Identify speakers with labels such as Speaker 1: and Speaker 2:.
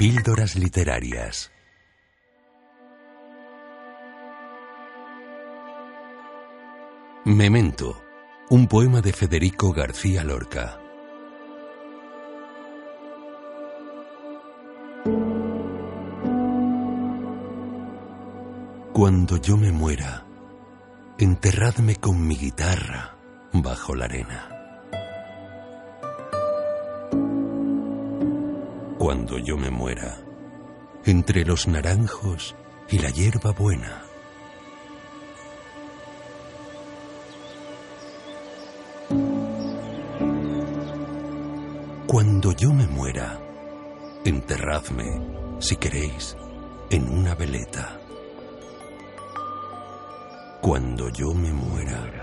Speaker 1: Píldoras literarias. Memento, un poema de Federico García Lorca. Cuando yo me muera, enterradme con mi guitarra bajo la arena. Cuando yo me muera, entre los naranjos y la hierba buena. Cuando yo me muera, enterradme, si queréis, en una veleta. Cuando yo me muera,